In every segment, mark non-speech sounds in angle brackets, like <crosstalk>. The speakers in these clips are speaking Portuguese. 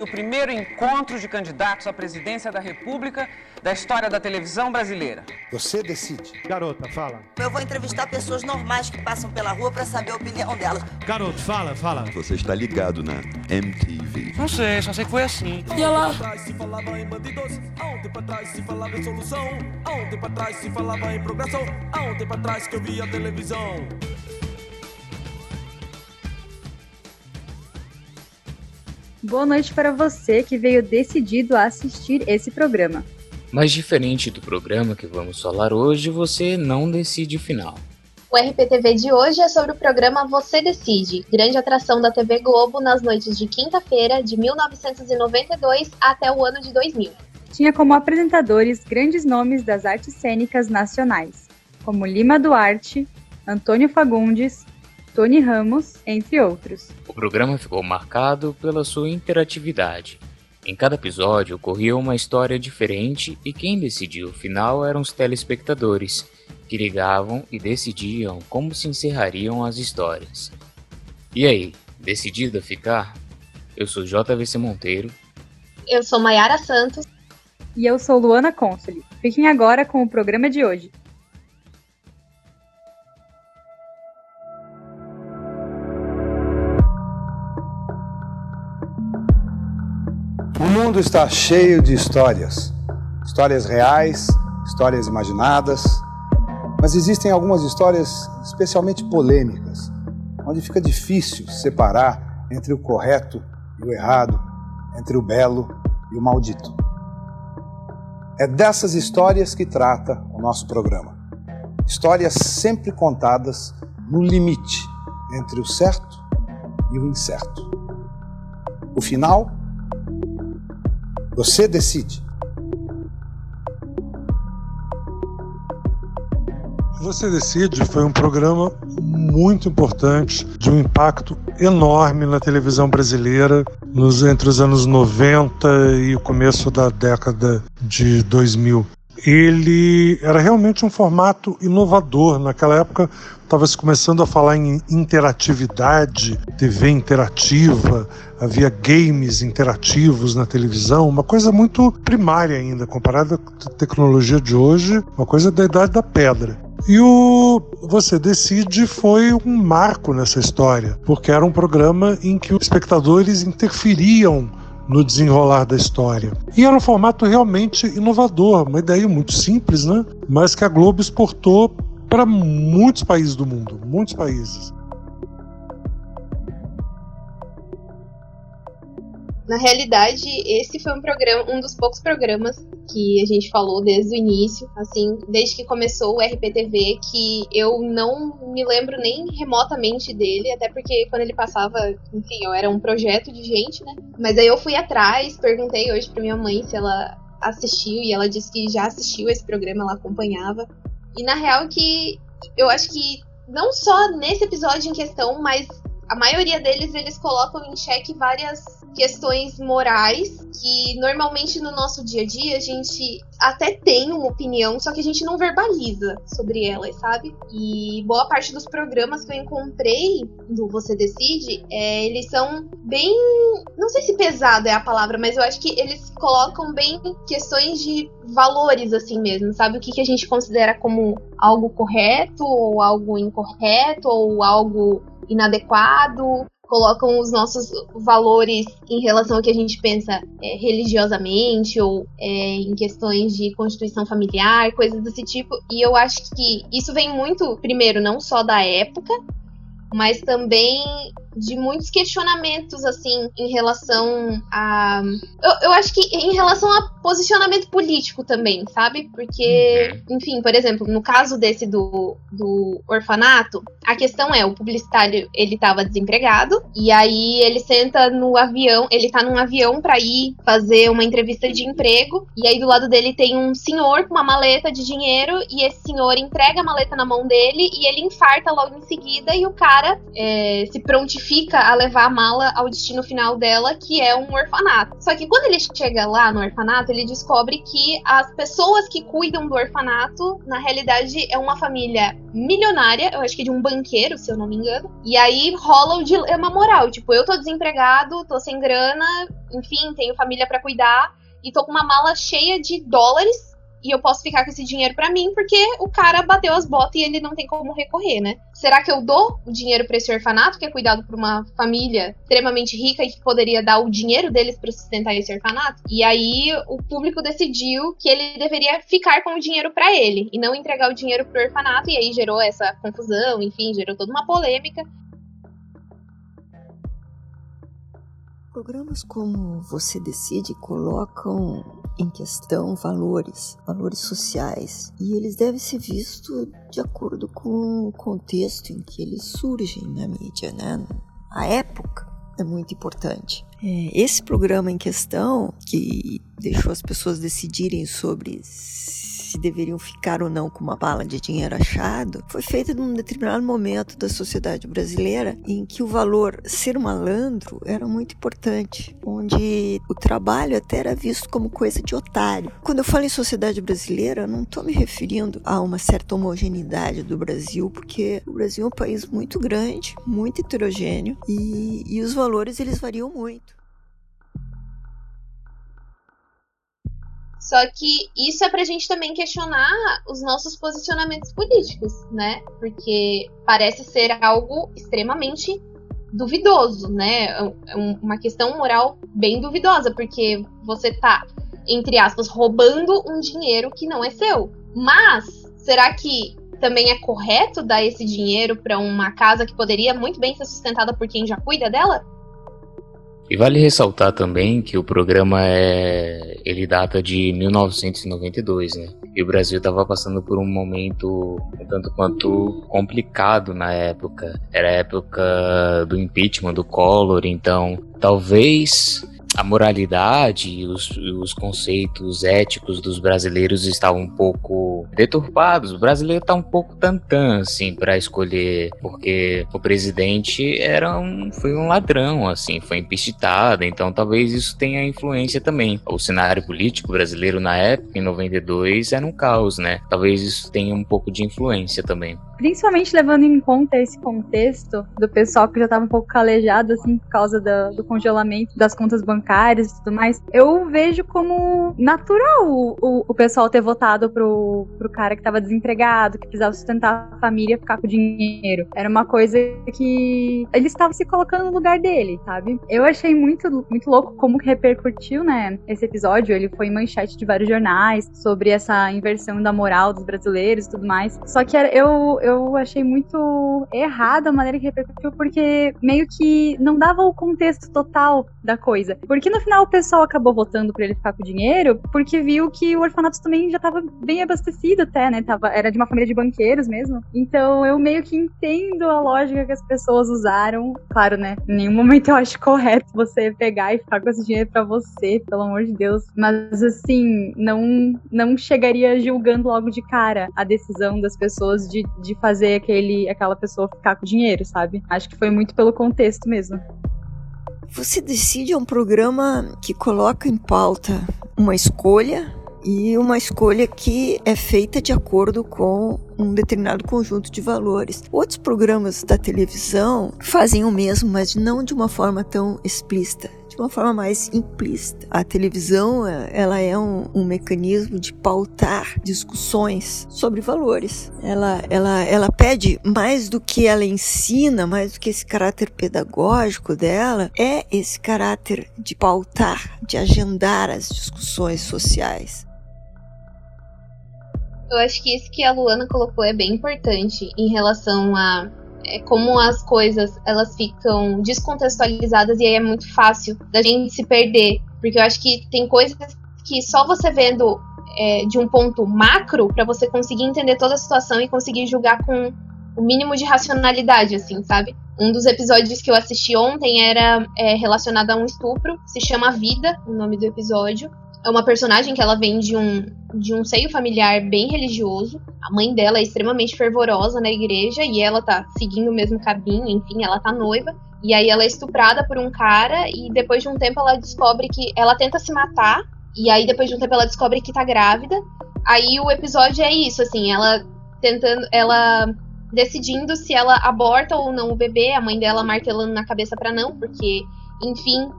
O primeiro encontro de candidatos à presidência da República da história da televisão brasileira. Você decide. Garota, fala. Eu vou entrevistar pessoas normais que passam pela rua para saber a opinião delas. Garoto, fala, fala. Você está ligado na MTV. Não sei, só sei que foi assim. E ela? se falava em bandidos, há um tempo atrás se falava em solução, há tempo atrás se falava em progressão, há um tempo atrás que eu via televisão. Boa noite para você que veio decidido a assistir esse programa. Mas diferente do programa que vamos falar hoje, você não decide o final. O RPTV de hoje é sobre o programa Você Decide, grande atração da TV Globo nas noites de quinta-feira de 1992 até o ano de 2000. Tinha como apresentadores grandes nomes das artes cênicas nacionais, como Lima Duarte, Antônio Fagundes, Tony Ramos, entre outros. O programa ficou marcado pela sua interatividade. Em cada episódio ocorria uma história diferente e quem decidia o final eram os telespectadores, que ligavam e decidiam como se encerrariam as histórias. E aí, decidida a ficar? Eu sou JVC Monteiro. Eu sou Maiara Santos. E eu sou Luana Consoli. Fiquem agora com o programa de hoje. Mundo está cheio de histórias. Histórias reais, histórias imaginadas. Mas existem algumas histórias especialmente polêmicas, onde fica difícil separar entre o correto e o errado, entre o belo e o maldito. É dessas histórias que trata o nosso programa. Histórias sempre contadas no limite entre o certo e o incerto. O final você decide. Você Decide foi um programa muito importante, de um impacto enorme na televisão brasileira nos, entre os anos 90 e o começo da década de 2000. Ele era realmente um formato inovador. Naquela época estava se começando a falar em interatividade, TV interativa, havia games interativos na televisão, uma coisa muito primária ainda, comparada com a tecnologia de hoje, uma coisa da idade da pedra. E o Você Decide foi um marco nessa história, porque era um programa em que os espectadores interferiam no desenrolar da história. E era um formato realmente inovador, uma ideia muito simples, né? Mas que a Globo exportou para muitos países do mundo, muitos países. Na realidade, esse foi um programa, um dos poucos programas que a gente falou desde o início, assim, desde que começou o RPTV, que eu não me lembro nem remotamente dele, até porque quando ele passava, enfim, eu era um projeto de gente, né? Mas aí eu fui atrás, perguntei hoje pra minha mãe se ela assistiu e ela disse que já assistiu esse programa, ela acompanhava. E na real que eu acho que não só nesse episódio em questão, mas a maioria deles eles colocam em xeque várias questões morais que normalmente no nosso dia a dia a gente até tem uma opinião, só que a gente não verbaliza sobre elas, sabe? E boa parte dos programas que eu encontrei do Você Decide, é, eles são bem. Não sei se pesado é a palavra, mas eu acho que eles colocam bem questões de valores, assim mesmo, sabe? O que, que a gente considera como algo correto, ou algo incorreto, ou algo inadequado, colocam os nossos valores em relação ao que a gente pensa é, religiosamente ou é, em questões de constituição familiar, coisas desse tipo. E eu acho que isso vem muito, primeiro, não só da época, mas também de muitos questionamentos, assim, em relação a. Eu, eu acho que em relação a posicionamento político também, sabe? Porque, uhum. enfim, por exemplo, no caso desse do, do orfanato, a questão é: o publicitário ele tava desempregado, e aí ele senta no avião, ele tá num avião para ir fazer uma entrevista de emprego, e aí do lado dele tem um senhor com uma maleta de dinheiro, e esse senhor entrega a maleta na mão dele, e ele infarta logo em seguida, e o cara é, se prontifica fica a levar a mala ao destino final dela, que é um orfanato. Só que quando ele chega lá no orfanato, ele descobre que as pessoas que cuidam do orfanato, na realidade, é uma família milionária, eu acho que de um banqueiro, se eu não me engano. E aí rola o dilema moral, tipo, eu tô desempregado, tô sem grana, enfim, tenho família para cuidar e tô com uma mala cheia de dólares e eu posso ficar com esse dinheiro para mim porque o cara bateu as botas e ele não tem como recorrer, né? Será que eu dou o dinheiro para esse orfanato que é cuidado por uma família extremamente rica e que poderia dar o dinheiro deles para sustentar esse orfanato? E aí o público decidiu que ele deveria ficar com o dinheiro para ele e não entregar o dinheiro pro orfanato e aí gerou essa confusão, enfim, gerou toda uma polêmica. Programas como Você Decide colocam em questão valores, valores sociais, e eles devem ser vistos de acordo com o contexto em que eles surgem na mídia, né? A época é muito importante. É, esse programa em questão, que deixou as pessoas decidirem sobre se deveriam ficar ou não com uma bala de dinheiro achado, foi feita num determinado momento da sociedade brasileira em que o valor ser malandro era muito importante, onde o trabalho até era visto como coisa de otário. Quando eu falo em sociedade brasileira, não estou me referindo a uma certa homogeneidade do Brasil, porque o Brasil é um país muito grande, muito heterogêneo e, e os valores eles variam muito. Só que isso é pra gente também questionar os nossos posicionamentos políticos, né? Porque parece ser algo extremamente duvidoso, né? É uma questão moral bem duvidosa, porque você tá, entre aspas, roubando um dinheiro que não é seu. Mas, será que também é correto dar esse dinheiro para uma casa que poderia muito bem ser sustentada por quem já cuida dela? E vale ressaltar também que o programa é ele data de 1992, né? E o Brasil estava passando por um momento tanto quanto complicado na época. Era a época do impeachment do Collor, então talvez a moralidade e os, os, conceitos éticos dos brasileiros estavam um pouco deturpados. O brasileiro está um pouco tantã, assim, para escolher, porque o presidente era um, foi um ladrão, assim, foi empistitado, então talvez isso tenha influência também. O cenário político brasileiro na época, em 92, era um caos, né? Talvez isso tenha um pouco de influência também. Principalmente levando em conta esse contexto do pessoal que já estava um pouco calejado, assim, por causa do, do congelamento das contas bancárias e tudo mais, eu vejo como natural o, o, pessoal ter votado pro, pro cara que estava desempregado, que precisava sustentar a família, ficar com dinheiro. Era uma coisa que ele estava se colocando no lugar dele, sabe? Eu achei muito, muito louco como repercutiu, né, esse episódio. Ele foi manchete de vários jornais sobre essa inversão da moral dos brasileiros e tudo mais. Só que era, eu, eu achei muito errada a maneira que repercutiu, porque meio que não dava o contexto total da coisa. Porque no final o pessoal acabou votando pra ele ficar com dinheiro, porque viu que o orfanato também já tava bem abastecido até, né? Tava, era de uma família de banqueiros mesmo. Então eu meio que entendo a lógica que as pessoas usaram. Claro, né? Em nenhum momento eu acho correto você pegar e ficar com esse dinheiro para você, pelo amor de Deus. Mas assim, não, não chegaria julgando logo de cara a decisão das pessoas de, de fazer aquele, aquela pessoa ficar com dinheiro, sabe? Acho que foi muito pelo contexto mesmo. Você decide é um programa que coloca em pauta uma escolha e uma escolha que é feita de acordo com um determinado conjunto de valores. Outros programas da televisão fazem o mesmo, mas não de uma forma tão explícita de uma forma mais implícita. A televisão ela é um, um mecanismo de pautar discussões sobre valores. Ela, ela, ela pede mais do que ela ensina, mais do que esse caráter pedagógico dela, é esse caráter de pautar, de agendar as discussões sociais. Eu acho que isso que a Luana colocou é bem importante em relação a é como as coisas elas ficam descontextualizadas e aí é muito fácil da gente se perder. Porque eu acho que tem coisas que só você vendo é, de um ponto macro para você conseguir entender toda a situação e conseguir julgar com o mínimo de racionalidade, assim, sabe? Um dos episódios que eu assisti ontem era é, relacionado a um estupro, se chama Vida, o nome do episódio é uma personagem que ela vem de um, de um seio familiar bem religioso. A mãe dela é extremamente fervorosa na igreja e ela tá seguindo o mesmo caminho, enfim, ela tá noiva. E aí ela é estuprada por um cara e depois de um tempo ela descobre que ela tenta se matar e aí depois de um tempo ela descobre que tá grávida. Aí o episódio é isso, assim, ela tentando, ela decidindo se ela aborta ou não o bebê, a mãe dela martelando na cabeça para não, porque enfim,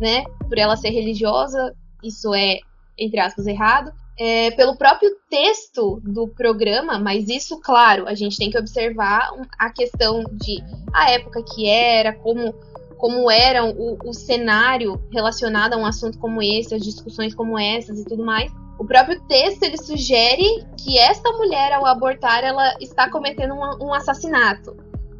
né? Por ela ser religiosa, isso é, entre aspas, errado. É, pelo próprio texto do programa, mas isso, claro, a gente tem que observar a questão de a época que era, como, como era o, o cenário relacionado a um assunto como esse, as discussões como essas e tudo mais. O próprio texto ele sugere que esta mulher, ao abortar, ela está cometendo um, um assassinato.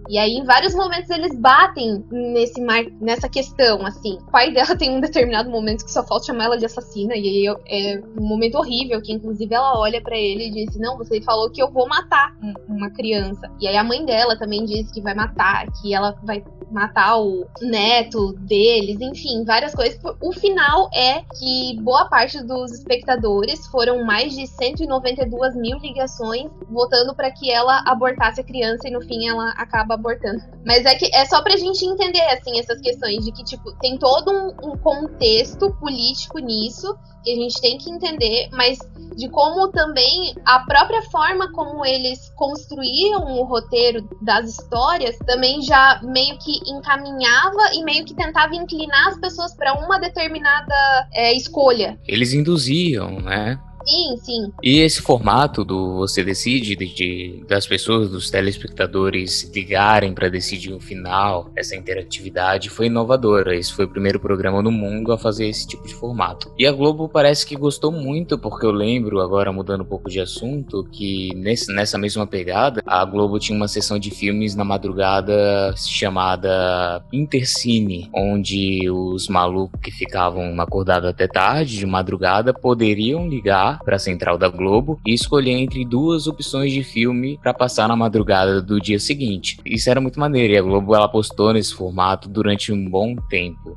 E aí, em vários momentos, eles batem nesse mar... nessa questão, assim. O pai dela tem um determinado momento que só falta chamar ela de assassina, e aí é um momento horrível, que inclusive ela olha para ele e diz: Não, você falou que eu vou matar uma criança. E aí a mãe dela também diz que vai matar, que ela vai matar o neto deles, enfim, várias coisas. O final é que boa parte dos espectadores foram mais de 192 mil ligações votando para que ela abortasse a criança e no fim ela acaba abortando. Mas é que é só pra gente entender assim essas questões de que tipo tem todo um, um contexto político nisso que a gente tem que entender, mas de como também a própria forma como eles construíam o roteiro das histórias também já meio que encaminhava e meio que tentava inclinar as pessoas para uma determinada é, escolha. Eles induziam, né? Sim, sim. E esse formato do Você Decide, de, de das pessoas, dos telespectadores ligarem para decidir o um final, essa interatividade foi inovadora. Esse foi o primeiro programa no mundo a fazer esse tipo de formato. E a Globo parece que gostou muito, porque eu lembro, agora mudando um pouco de assunto, que nesse, nessa mesma pegada, a Globo tinha uma sessão de filmes na madrugada chamada Intercine, onde os malucos que ficavam acordados até tarde, de madrugada, poderiam ligar para a central da Globo e escolher entre duas opções de filme para passar na madrugada do dia seguinte. Isso era muito maneiro e a Globo ela apostou nesse formato durante um bom tempo.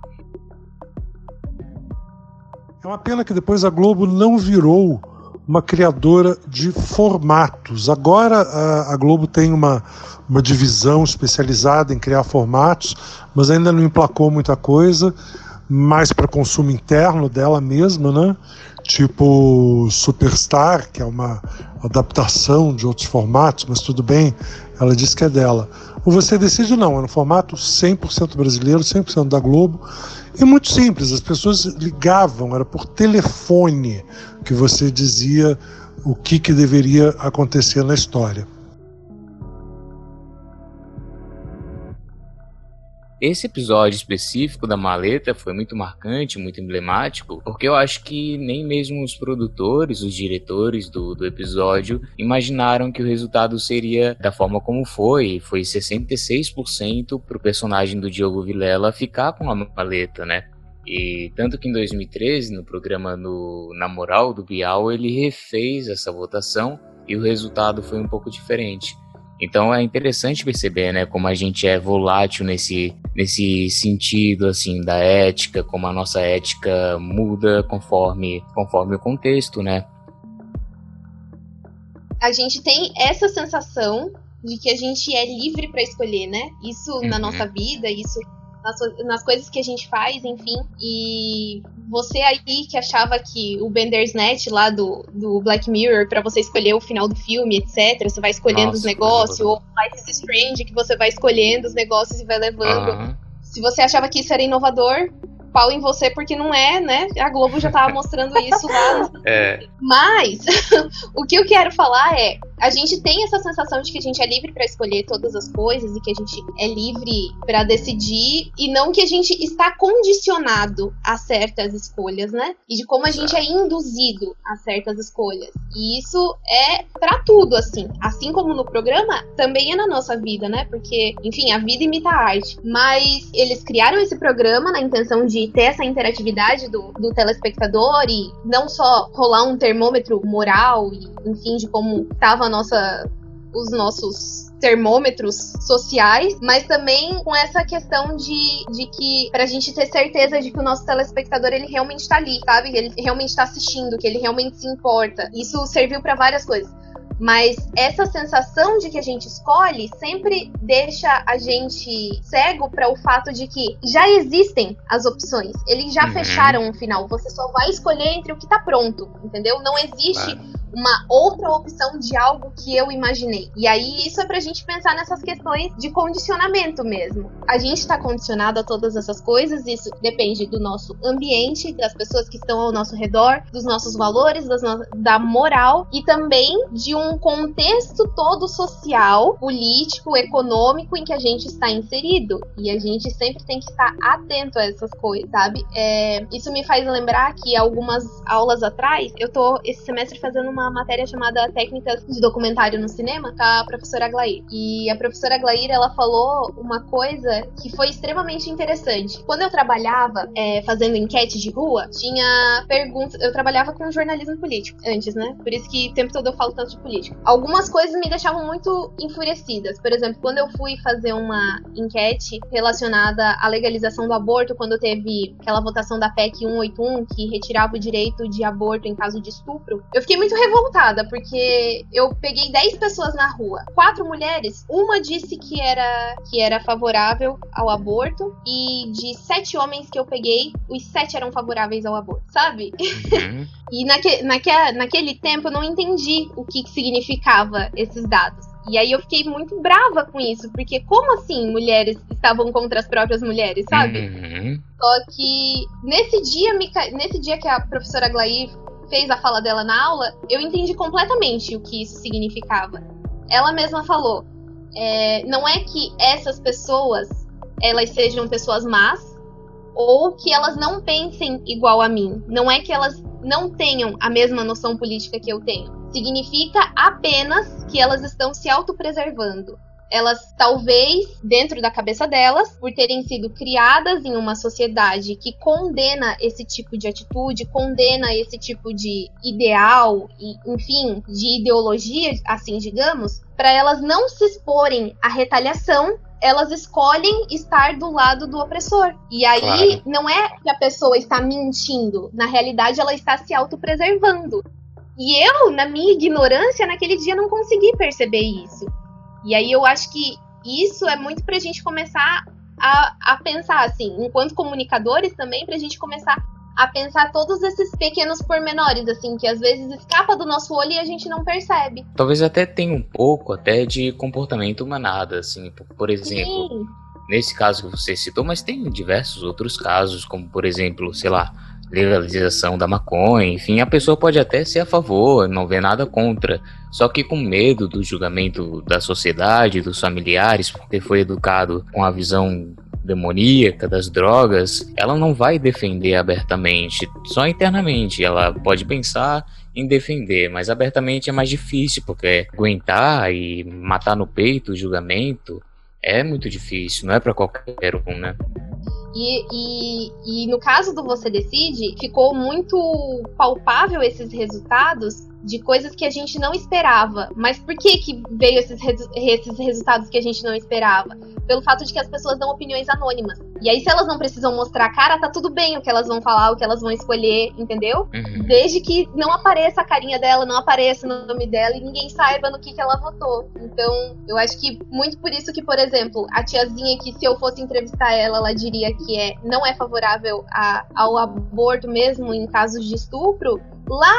É uma pena que depois a Globo não virou uma criadora de formatos. Agora a, a Globo tem uma, uma divisão especializada em criar formatos, mas ainda não emplacou muita coisa, mais para consumo interno dela mesma, né? Tipo Superstar, que é uma adaptação de outros formatos, mas tudo bem, ela disse que é dela. O Você Decide não, é no formato 100% brasileiro, 100% da Globo, e muito simples, as pessoas ligavam, era por telefone que você dizia o que, que deveria acontecer na história. Esse episódio específico da maleta foi muito marcante, muito emblemático, porque eu acho que nem mesmo os produtores, os diretores do, do episódio imaginaram que o resultado seria da forma como foi. Foi 66% pro personagem do Diogo Vilela ficar com a maleta, né? E tanto que em 2013, no programa no, Na Moral do Bial, ele refez essa votação e o resultado foi um pouco diferente. Então é interessante perceber, né, como a gente é volátil nesse, nesse sentido, assim, da ética, como a nossa ética muda conforme, conforme o contexto, né? A gente tem essa sensação de que a gente é livre para escolher, né? Isso uhum. na nossa vida, isso nas, nas coisas que a gente faz, enfim. E você aí que achava que o Bandersnatch lá do, do Black Mirror, para você escolher o final do filme, etc., você vai escolhendo Nossa, os negócios, ou Life is Strange, que você vai escolhendo os negócios e vai levando. Uhum. Se você achava que isso era inovador, pau em você porque não é, né? A Globo já tava mostrando isso lá. É. Mas <laughs> o que eu quero falar é, a gente tem essa sensação de que a gente é livre para escolher todas as coisas e que a gente é livre para decidir e não que a gente está condicionado a certas escolhas, né? E de como a gente é induzido a certas escolhas. E isso é para tudo assim, assim como no programa, também é na nossa vida, né? Porque, enfim, a vida imita a arte. Mas eles criaram esse programa na intenção de ter essa interatividade do, do telespectador e não só rolar um termômetro moral e, enfim, de como estava a nossa os nossos termômetros sociais, mas também com essa questão de, de que pra gente ter certeza de que o nosso telespectador ele realmente tá ali, sabe? Ele realmente tá assistindo, que ele realmente se importa. Isso serviu para várias coisas. Mas essa sensação de que a gente escolhe sempre deixa a gente cego para o fato de que já existem as opções. Eles já uhum. fecharam um final. Você só vai escolher entre o que tá pronto, entendeu? Não existe uma outra opção de algo que eu imaginei. E aí isso é pra gente pensar nessas questões de condicionamento mesmo. A gente está condicionado a todas essas coisas, isso depende do nosso ambiente, das pessoas que estão ao nosso redor, dos nossos valores, no da moral e também de um contexto todo social, político, econômico em que a gente está inserido. E a gente sempre tem que estar atento a essas coisas, sabe? É, isso me faz lembrar que algumas aulas atrás, eu tô esse semestre fazendo uma matéria chamada Técnicas de Documentário no Cinema com a professora Aglair. E a professora Aglair, ela falou uma coisa que foi extremamente interessante. Quando eu trabalhava é, fazendo enquete de rua, tinha perguntas. Eu trabalhava com jornalismo político antes, né? Por isso que o tempo todo eu falo tanto de política. Algumas coisas me deixavam muito enfurecidas. Por exemplo, quando eu fui fazer uma enquete relacionada à legalização do aborto, quando teve aquela votação da PEC 181 que retirava o direito de aborto em caso de estupro, eu fiquei muito revoltada porque eu peguei 10 pessoas na rua, quatro mulheres, uma disse que era que era favorável ao aborto e de sete homens que eu peguei, os sete eram favoráveis ao aborto, sabe? Uhum. <laughs> e naque, naque, naquele tempo eu não entendi o que, que significava esses dados. E aí eu fiquei muito brava com isso, porque como assim mulheres estavam contra as próprias mulheres, sabe? Uhum. Só que nesse dia, nesse dia que a professora Glair fez a fala dela na aula, eu entendi completamente o que isso significava. Ela mesma falou: é, não é que essas pessoas elas sejam pessoas más ou que elas não pensem igual a mim. Não é que elas não tenham a mesma noção política que eu tenho. Significa apenas que elas estão se autopreservando elas talvez, dentro da cabeça delas, por terem sido criadas em uma sociedade que condena esse tipo de atitude, condena esse tipo de ideal e, enfim, de ideologia, assim digamos, para elas não se exporem à retaliação, elas escolhem estar do lado do opressor. E aí claro. não é que a pessoa está mentindo, na realidade ela está se autopreservando. E eu, na minha ignorância, naquele dia não consegui perceber isso. E aí eu acho que isso é muito pra gente começar a, a pensar, assim, enquanto comunicadores também, pra gente começar a pensar todos esses pequenos pormenores, assim, que às vezes escapa do nosso olho e a gente não percebe. Talvez até tenha um pouco até de comportamento manada, assim, por exemplo. Sim. Nesse caso que você citou, mas tem diversos outros casos, como por exemplo, sei lá, legalização da maconha, enfim, a pessoa pode até ser a favor, não vê nada contra, só que com medo do julgamento da sociedade, dos familiares, porque foi educado com a visão demoníaca das drogas, ela não vai defender abertamente, só internamente. Ela pode pensar em defender, mas abertamente é mais difícil, porque aguentar e matar no peito o julgamento é muito difícil, não é para qualquer um, né? E, e, e no caso do Você Decide, ficou muito palpável esses resultados de coisas que a gente não esperava. Mas por que, que veio esses, esses resultados que a gente não esperava? Pelo fato de que as pessoas dão opiniões anônimas. E aí, se elas não precisam mostrar a cara, tá tudo bem o que elas vão falar, o que elas vão escolher, entendeu? Uhum. Desde que não apareça a carinha dela, não apareça o nome dela e ninguém saiba no que, que ela votou. Então, eu acho que muito por isso que, por exemplo, a tiazinha que se eu fosse entrevistar ela, ela diria que é, não é favorável a, ao aborto mesmo em casos de estupro, lá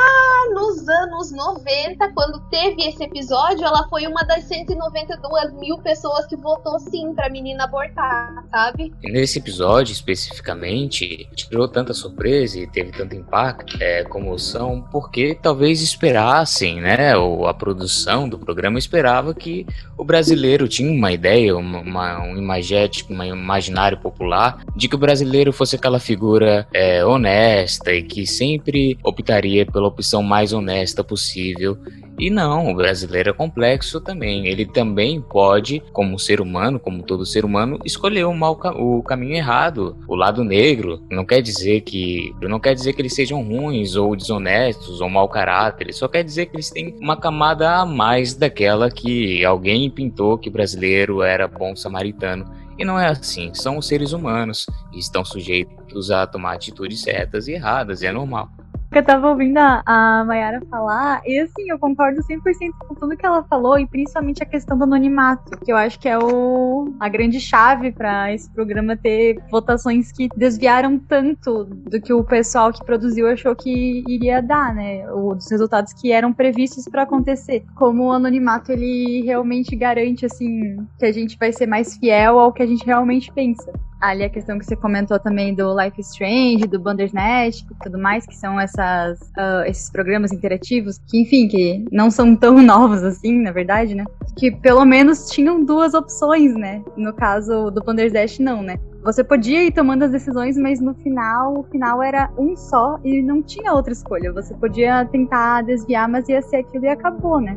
nos anos 90, quando teve esse episódio, ela foi uma das 192 mil pessoas que votou sim pra menina abortar, sabe? Nesse episódio, especificamente, tirou tanta surpresa e teve tanto impacto, é, comoção, porque talvez esperassem, né, ou a produção do programa esperava que o brasileiro tinha uma ideia, uma, uma um imagético, um imaginário popular de que o brasileiro fosse aquela figura é, honesta e que sempre optaria pela opção mais honesta possível. E não, o brasileiro é complexo também. Ele também pode, como ser humano, como todo ser humano, escolher o, mal, o caminho errado, o lado negro. Não quer dizer que não quer dizer que eles sejam ruins ou desonestos ou mau caráter. Só quer dizer que eles têm uma camada a mais daquela que alguém pintou que brasileiro era bom samaritano. E não é assim. São os seres humanos e estão sujeitos a tomar atitudes certas e erradas. E é normal. Eu tava ouvindo a, a Mayara falar, e assim, eu concordo 100% com tudo que ela falou, e principalmente a questão do anonimato, que eu acho que é o, a grande chave para esse programa ter votações que desviaram tanto do que o pessoal que produziu achou que iria dar, né? O, dos resultados que eram previstos para acontecer. Como o anonimato ele realmente garante, assim, que a gente vai ser mais fiel ao que a gente realmente pensa ali a questão que você comentou também do Life Strange, do Bandersnatch e tudo mais, que são essas, uh, esses programas interativos, que enfim, que não são tão <laughs> novos assim, na verdade, né? Que pelo menos tinham duas opções, né? No caso do Bandersnatch, não, né? Você podia ir tomando as decisões, mas no final, o final era um só e não tinha outra escolha. Você podia tentar desviar, mas ia ser aquilo e acabou, né?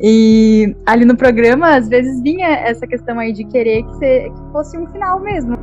E ali no programa, às vezes vinha essa questão aí de querer que, que fosse um final mesmo.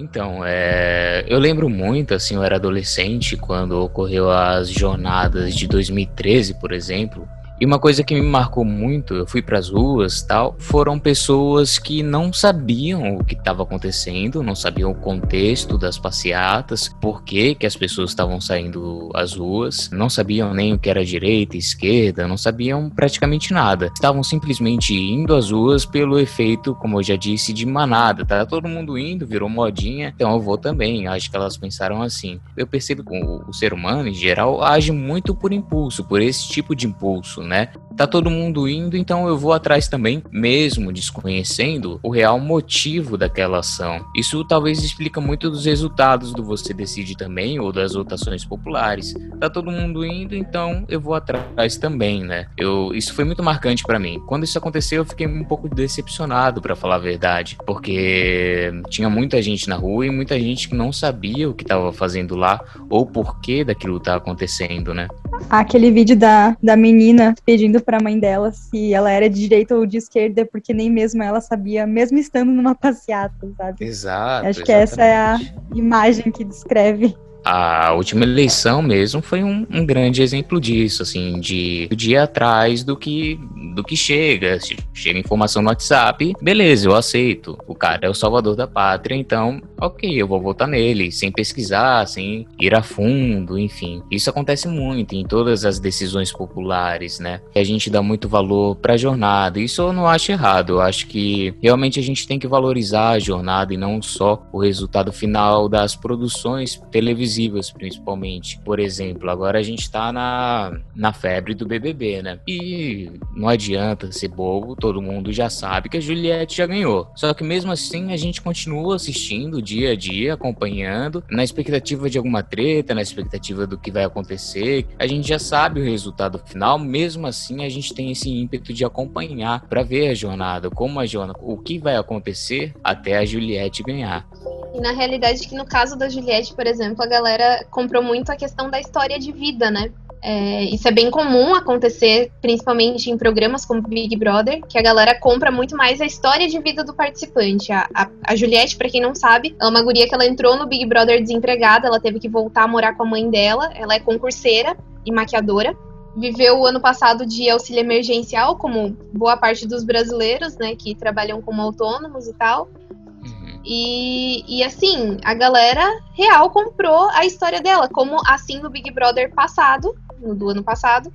Então, é, eu lembro muito, assim, eu era adolescente quando ocorreu as jornadas de 2013, por exemplo, e uma coisa que me marcou muito, eu fui para as ruas, tal, foram pessoas que não sabiam o que estava acontecendo, não sabiam o contexto das passeatas, por que que as pessoas estavam saindo às ruas, não sabiam nem o que era direita, esquerda, não sabiam praticamente nada. Estavam simplesmente indo às ruas pelo efeito, como eu já disse, de manada. Tá todo mundo indo, virou modinha, então eu vou também. Acho que elas pensaram assim. Eu percebo que o, o ser humano em geral age muito por impulso, por esse tipo de impulso, né? Tá todo mundo indo, então eu vou atrás também, mesmo desconhecendo o real motivo daquela ação. Isso talvez explica muito dos resultados do Você Decide também, ou das votações populares. Tá todo mundo indo, então eu vou atrás também, né? Eu, isso foi muito marcante para mim. Quando isso aconteceu, eu fiquei um pouco decepcionado, para falar a verdade, porque tinha muita gente na rua e muita gente que não sabia o que estava fazendo lá ou por que daquilo tá acontecendo, né? Aquele vídeo da, da menina pedindo para a mãe dela se ela era de direita ou de esquerda, porque nem mesmo ela sabia, mesmo estando numa <laughs> passeata, sabe? Exato. Acho que essa é a imagem que descreve a última eleição mesmo foi um, um, grande exemplo disso, assim, de ir atrás do que do que chega. Se chega informação no WhatsApp, beleza, eu aceito. O cara é o salvador da pátria, então, ok, eu vou votar nele, sem pesquisar, sem ir a fundo, enfim. Isso acontece muito em todas as decisões populares, né? A gente dá muito valor para a jornada. Isso eu não acho errado. Eu acho que realmente a gente tem que valorizar a jornada e não só o resultado final das produções televisivas televisivas, principalmente. Por exemplo, agora a gente tá na, na febre do BBB, né? E não adianta ser bobo, todo mundo já sabe que a Juliette já ganhou. Só que mesmo assim a gente continua assistindo dia a dia, acompanhando, na expectativa de alguma treta, na expectativa do que vai acontecer. A gente já sabe o resultado final, mesmo assim a gente tem esse ímpeto de acompanhar para ver a jornada, como a jornada, o que vai acontecer até a Juliette ganhar. E na realidade que no caso da Juliette, por exemplo, a galera comprou muito a questão da história de vida, né? É, isso é bem comum acontecer, principalmente em programas como Big Brother, que a galera compra muito mais a história de vida do participante. A, a, a Juliette, para quem não sabe, é uma guria que ela entrou no Big Brother desempregada, ela teve que voltar a morar com a mãe dela, ela é concurseira e maquiadora. Viveu o ano passado de auxílio emergencial, como boa parte dos brasileiros, né, que trabalham como autônomos e tal. E, e assim, a galera real comprou a história dela, como assim no Big Brother passado, no do ano passado,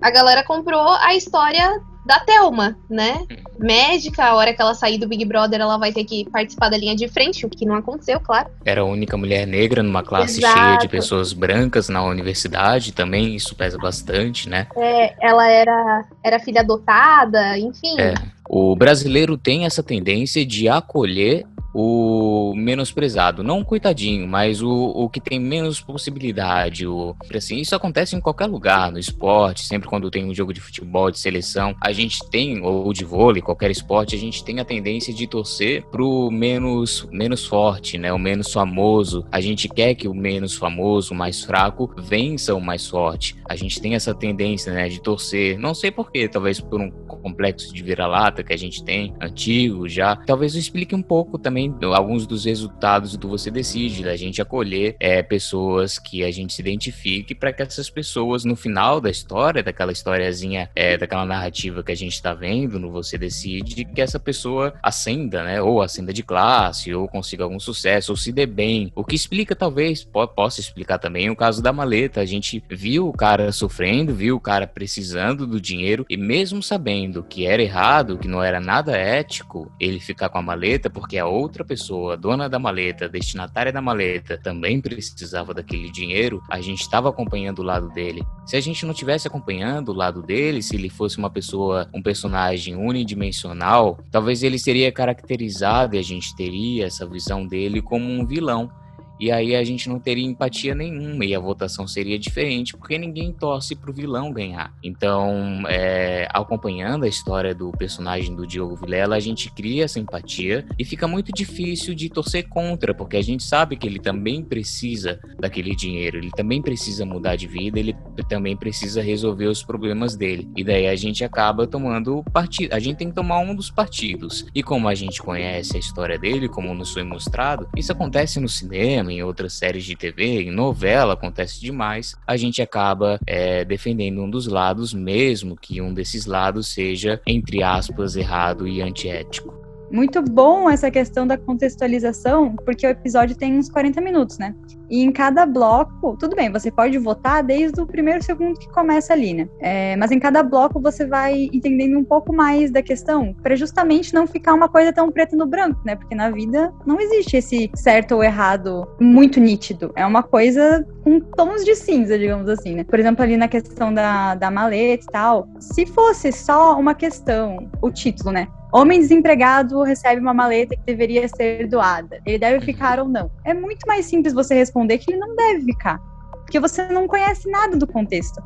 a galera comprou a história da Thelma, né? Médica, a hora que ela sair do Big Brother, ela vai ter que participar da linha de frente, o que não aconteceu, claro. Era a única mulher negra numa classe Exato. cheia de pessoas brancas na universidade, também isso pesa bastante, né? É, ela era, era filha adotada, enfim. É. O brasileiro tem essa tendência de acolher o menosprezado, não o coitadinho, mas o, o que tem menos possibilidade. O, assim, isso acontece em qualquer lugar, no esporte, sempre quando tem um jogo de futebol, de seleção, a gente tem, ou de vôlei, qualquer esporte, a gente tem a tendência de torcer pro menos, menos forte, né? O menos famoso. A gente quer que o menos famoso, o mais fraco, vença o mais forte. A gente tem essa tendência, né, de torcer, não sei porquê, talvez por um complexo de vira-lata que a gente tem, antigo já. Talvez eu explique um pouco também alguns dos dos resultados do Você Decide, da gente acolher é, pessoas que a gente se identifique para que essas pessoas, no final da história, daquela historiazinha, é, daquela narrativa que a gente está vendo no Você Decide, que essa pessoa ascenda, né? Ou ascenda de classe, ou consiga algum sucesso, ou se dê bem. O que explica, talvez, po possa explicar também o caso da maleta. A gente viu o cara sofrendo, viu o cara precisando do dinheiro, e mesmo sabendo que era errado, que não era nada ético ele ficar com a maleta, porque a outra pessoa, dona da maleta, destinatária da maleta, também precisava daquele dinheiro, a gente estava acompanhando o lado dele. Se a gente não tivesse acompanhando o lado dele, se ele fosse uma pessoa, um personagem unidimensional, talvez ele seria caracterizado e a gente teria essa visão dele como um vilão e aí a gente não teria empatia nenhuma e a votação seria diferente, porque ninguém torce pro vilão ganhar. Então, é, acompanhando a história do personagem do Diogo Vilela, a gente cria essa empatia e fica muito difícil de torcer contra, porque a gente sabe que ele também precisa daquele dinheiro, ele também precisa mudar de vida, ele também precisa resolver os problemas dele. E daí a gente acaba tomando partido. A gente tem que tomar um dos partidos. E como a gente conhece a história dele, como nos foi mostrado, isso acontece no cinema em outras séries de TV, em novela acontece demais, a gente acaba é, defendendo um dos lados, mesmo que um desses lados seja, entre aspas, errado e antiético. Muito bom essa questão da contextualização, porque o episódio tem uns 40 minutos, né? E em cada bloco, tudo bem, você pode votar desde o primeiro segundo que começa ali, né? É, mas em cada bloco você vai entendendo um pouco mais da questão, para justamente não ficar uma coisa tão preta no branco, né? Porque na vida não existe esse certo ou errado muito nítido. É uma coisa com tons de cinza, digamos assim, né? Por exemplo, ali na questão da, da maleta e tal, se fosse só uma questão, o título, né? Homem desempregado recebe uma maleta que deveria ser doada. Ele deve ficar ou não? É muito mais simples você responder que ele não deve ficar. Porque você não conhece nada do contexto.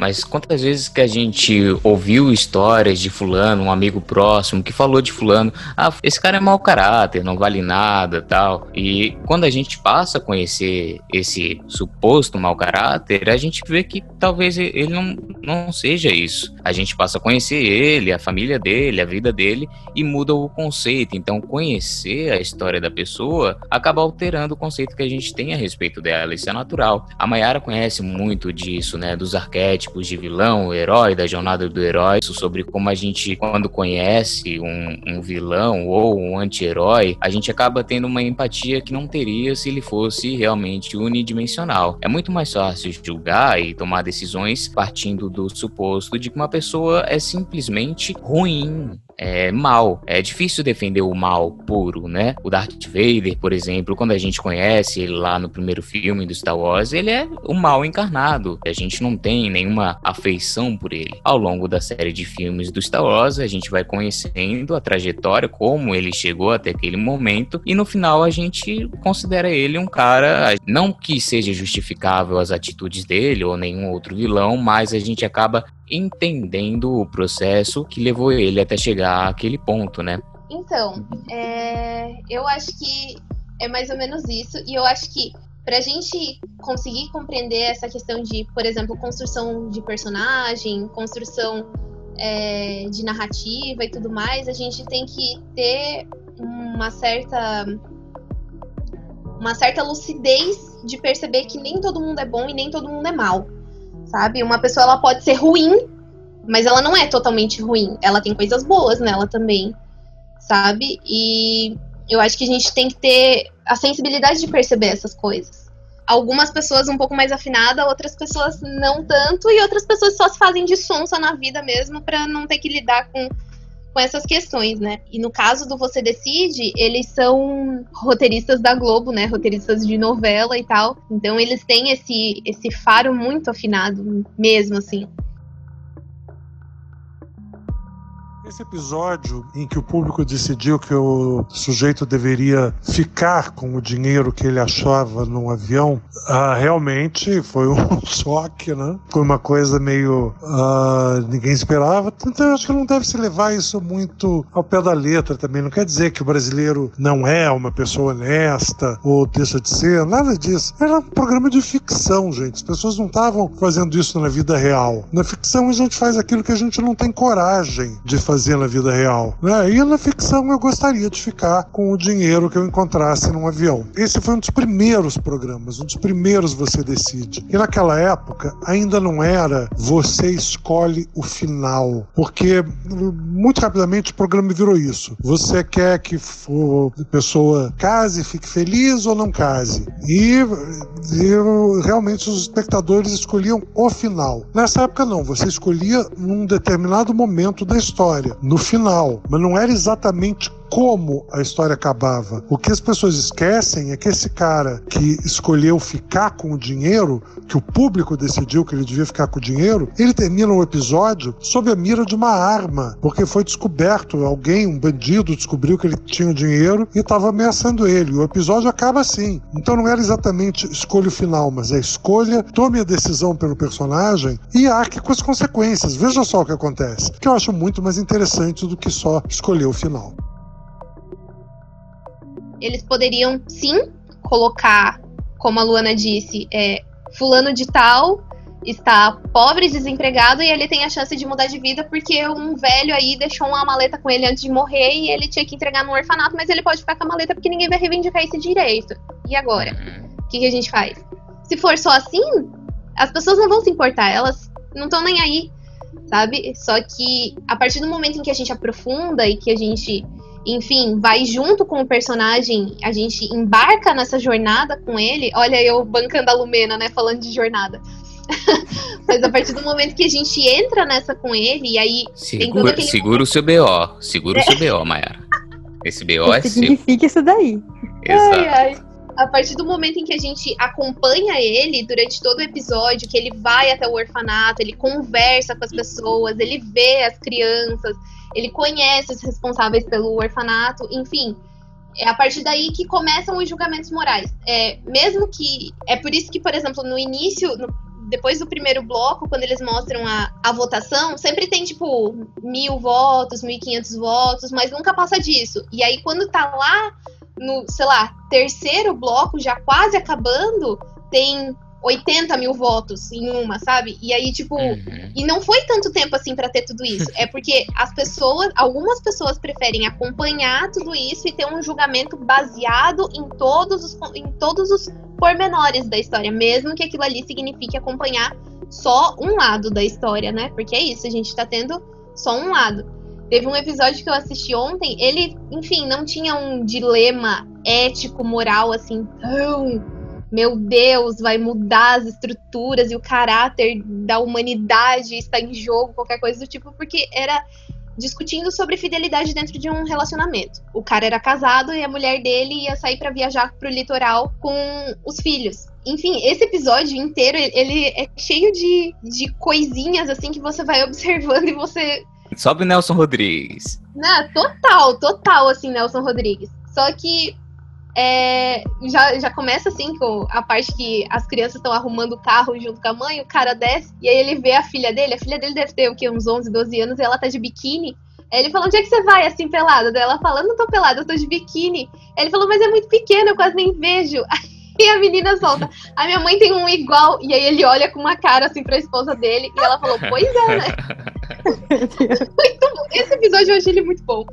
Mas quantas vezes que a gente ouviu histórias de fulano, um amigo próximo, que falou de fulano, ah, esse cara é mau caráter, não vale nada, tal. E quando a gente passa a conhecer esse suposto mau caráter, a gente vê que talvez ele não, não seja isso. A gente passa a conhecer ele, a família dele, a vida dele e muda o conceito. Então, conhecer a história da pessoa acaba alterando o conceito que a gente tem a respeito dela. Isso é natural. A Mayara conhece muito disso, né, dos arquétipos arquétipos de vilão, herói, da jornada do herói, sobre como a gente, quando conhece um, um vilão ou um anti-herói, a gente acaba tendo uma empatia que não teria se ele fosse realmente unidimensional. É muito mais fácil julgar e tomar decisões partindo do suposto de que uma pessoa é simplesmente ruim, é, mal. É difícil defender o mal puro, né? O Darth Vader, por exemplo, quando a gente conhece ele lá no primeiro filme do Star Wars, ele é o mal encarnado. A gente não tem nenhuma afeição por ele. Ao longo da série de filmes do Star Wars, a gente vai conhecendo a trajetória, como ele chegou até aquele momento, e no final a gente considera ele um cara, não que seja justificável as atitudes dele ou nenhum outro vilão, mas a gente acaba entendendo o processo que levou ele até chegar àquele ponto, né? Então, é, eu acho que é mais ou menos isso, e eu acho que para a gente conseguir compreender essa questão de, por exemplo, construção de personagem, construção é, de narrativa e tudo mais, a gente tem que ter uma certa uma certa lucidez de perceber que nem todo mundo é bom e nem todo mundo é mal sabe? Uma pessoa ela pode ser ruim, mas ela não é totalmente ruim. Ela tem coisas boas nela também, sabe? E eu acho que a gente tem que ter a sensibilidade de perceber essas coisas. Algumas pessoas um pouco mais afinadas, outras pessoas não tanto, e outras pessoas só se fazem de sonsa na vida mesmo para não ter que lidar com com essas questões, né? E no caso do Você Decide, eles são roteiristas da Globo, né? Roteiristas de novela e tal. Então eles têm esse, esse faro muito afinado mesmo, assim. Esse episódio em que o público decidiu que o sujeito deveria ficar com o dinheiro que ele achava no avião, ah, realmente foi um <laughs> choque, né? Foi uma coisa meio. Ah, ninguém esperava. Então eu acho que não deve se levar isso muito ao pé da letra também. Não quer dizer que o brasileiro não é uma pessoa honesta ou deixa de ser, nada disso. Era um programa de ficção, gente. As pessoas não estavam fazendo isso na vida real. Na ficção a gente faz aquilo que a gente não tem coragem de fazer fazer na vida real. Né? E na ficção eu gostaria de ficar com o dinheiro que eu encontrasse num avião. Esse foi um dos primeiros programas, um dos primeiros Você Decide. E naquela época ainda não era você escolhe o final, porque muito rapidamente o programa virou isso. Você quer que a pessoa case, fique feliz ou não case? E, e realmente os espectadores escolhiam o final. Nessa época não, você escolhia num determinado momento da história, no final, mas não era exatamente como a história acabava. O que as pessoas esquecem é que esse cara que escolheu ficar com o dinheiro, que o público decidiu que ele devia ficar com o dinheiro, ele termina o episódio sob a mira de uma arma, porque foi descoberto, alguém, um bandido, descobriu que ele tinha o dinheiro e estava ameaçando ele. O episódio acaba assim. Então não era exatamente escolha o final, mas é escolha, tome a decisão pelo personagem e arque com as consequências. Veja só o que acontece. Que eu acho muito mais interessante do que só escolher o final eles poderiam sim colocar, como a Luana disse, é, fulano de tal está pobre, desempregado e ele tem a chance de mudar de vida porque um velho aí deixou uma maleta com ele antes de morrer e ele tinha que entregar no orfanato, mas ele pode ficar com a maleta porque ninguém vai reivindicar esse direito. E agora? O que, que a gente faz? Se for só assim, as pessoas não vão se importar, elas não estão nem aí, sabe? Só que a partir do momento em que a gente aprofunda e que a gente enfim, vai junto com o personagem, a gente embarca nessa jornada com ele. Olha, eu bancando a Lumena, né, falando de jornada. <laughs> Mas a partir do momento que a gente entra nessa com ele, e aí. Segura, aquele... segura o seu BO. Segura o seu BO, Mayara. Esse BO é seu. Significa isso daí. Exato. Ai, ai. A partir do momento em que a gente acompanha ele durante todo o episódio, que ele vai até o orfanato, ele conversa com as pessoas, ele vê as crianças, ele conhece os responsáveis pelo orfanato, enfim. É a partir daí que começam os julgamentos morais. É, mesmo que. É por isso que, por exemplo, no início, no, depois do primeiro bloco, quando eles mostram a, a votação, sempre tem, tipo, mil votos, mil e quinhentos votos, mas nunca passa disso. E aí, quando tá lá no, sei lá, terceiro bloco, já quase acabando, tem 80 mil votos em uma, sabe? E aí, tipo, uhum. e não foi tanto tempo assim para ter tudo isso. É porque as pessoas, algumas pessoas preferem acompanhar tudo isso e ter um julgamento baseado em todos os, em todos os pormenores da história, mesmo que aquilo ali signifique acompanhar só um lado da história, né? Porque é isso, a gente tá tendo só um lado. Teve um episódio que eu assisti ontem, ele, enfim, não tinha um dilema ético, moral assim tão meu Deus, vai mudar as estruturas e o caráter da humanidade está em jogo, qualquer coisa do tipo, porque era discutindo sobre fidelidade dentro de um relacionamento. O cara era casado e a mulher dele ia sair para viajar pro litoral com os filhos. Enfim, esse episódio inteiro, ele é cheio de, de coisinhas assim que você vai observando e você Sobe Nelson Rodrigues. Não, total, total, assim, Nelson Rodrigues. Só que é, já, já começa assim com a parte que as crianças estão arrumando o carro junto com a mãe, o cara desce, e aí ele vê a filha dele, a filha dele deve ter o quê, uns 11, 12 anos, e ela tá de biquíni. Aí ele falou, onde é que você vai assim pelada? Daí ela fala, não tô pelada, eu tô de biquíni. Aí ele falou, mas é muito pequeno, eu quase nem vejo. <laughs> E a menina solta, a minha mãe tem um igual. E aí ele olha com uma cara assim pra esposa dele, e ela falou, pois é, né? <laughs> muito bom. Esse episódio eu achei ele muito bom.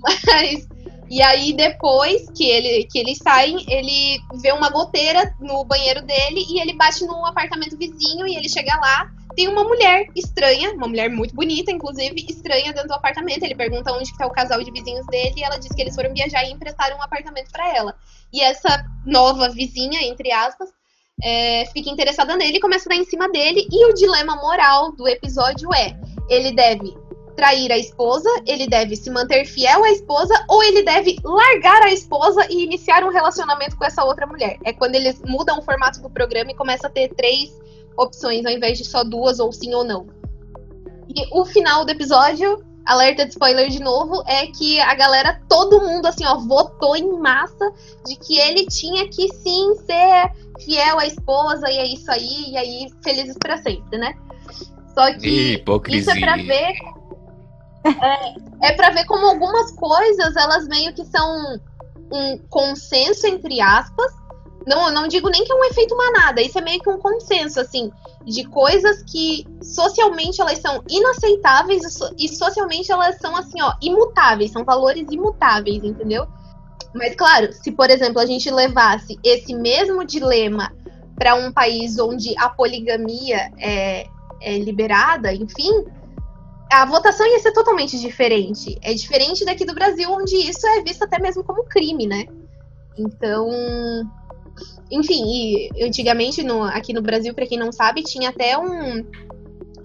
Mas e aí, depois que, ele, que eles saem, ele vê uma goteira no banheiro dele e ele bate no apartamento vizinho e ele chega lá. Tem uma mulher estranha, uma mulher muito bonita, inclusive, estranha dentro do apartamento. Ele pergunta onde está o casal de vizinhos dele e ela diz que eles foram viajar e emprestaram um apartamento para ela. E essa nova vizinha, entre aspas, é, fica interessada nele e começa a dar em cima dele. E o dilema moral do episódio é: ele deve trair a esposa, ele deve se manter fiel à esposa ou ele deve largar a esposa e iniciar um relacionamento com essa outra mulher. É quando eles mudam o formato do programa e começa a ter três opções ao invés de só duas ou sim ou não. E o final do episódio, alerta de spoiler de novo, é que a galera, todo mundo assim, ó, votou em massa de que ele tinha que sim ser fiel à esposa e é isso aí, e aí felizes para sempre, né? Só que Hipocrisia. isso é pra ver é, é para ver como algumas coisas elas meio que são um consenso entre aspas, Não, não digo nem que é um efeito manada, isso é meio que um consenso, assim, de coisas que socialmente elas são inaceitáveis e socialmente elas são, assim, ó, imutáveis, são valores imutáveis, entendeu? Mas, claro, se, por exemplo, a gente levasse esse mesmo dilema para um país onde a poligamia é, é liberada, enfim, a votação ia ser totalmente diferente. É diferente daqui do Brasil, onde isso é visto até mesmo como crime, né? Então, enfim, e antigamente no, aqui no Brasil, para quem não sabe, tinha até um,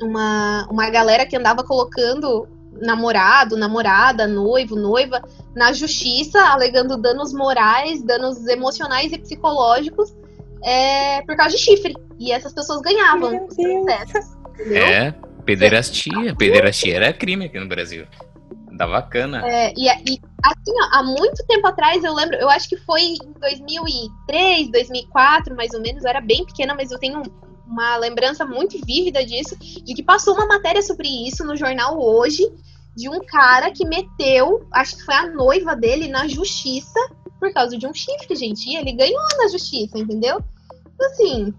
uma, uma galera que andava colocando namorado, namorada, noivo, noiva na justiça, alegando danos morais, danos emocionais e psicológicos é, por causa de chifre. E essas pessoas ganhavam os processos. É, Pederastia. Pederastia era crime aqui no Brasil. Da bacana. É, e, e assim, ó, há muito tempo atrás, eu lembro, eu acho que foi em 2003, 2004, mais ou menos, eu era bem pequena, mas eu tenho uma lembrança muito vívida disso, de que passou uma matéria sobre isso no jornal hoje, de um cara que meteu, acho que foi a noiva dele, na justiça por causa de um chifre, gente. E ele ganhou na justiça, entendeu? Assim,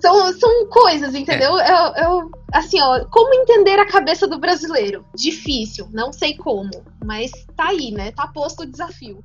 são, são coisas, entendeu? É. Eu, eu, assim, ó, como entender a cabeça do brasileiro? Difícil, não sei como, mas tá aí, né? Tá posto o desafio.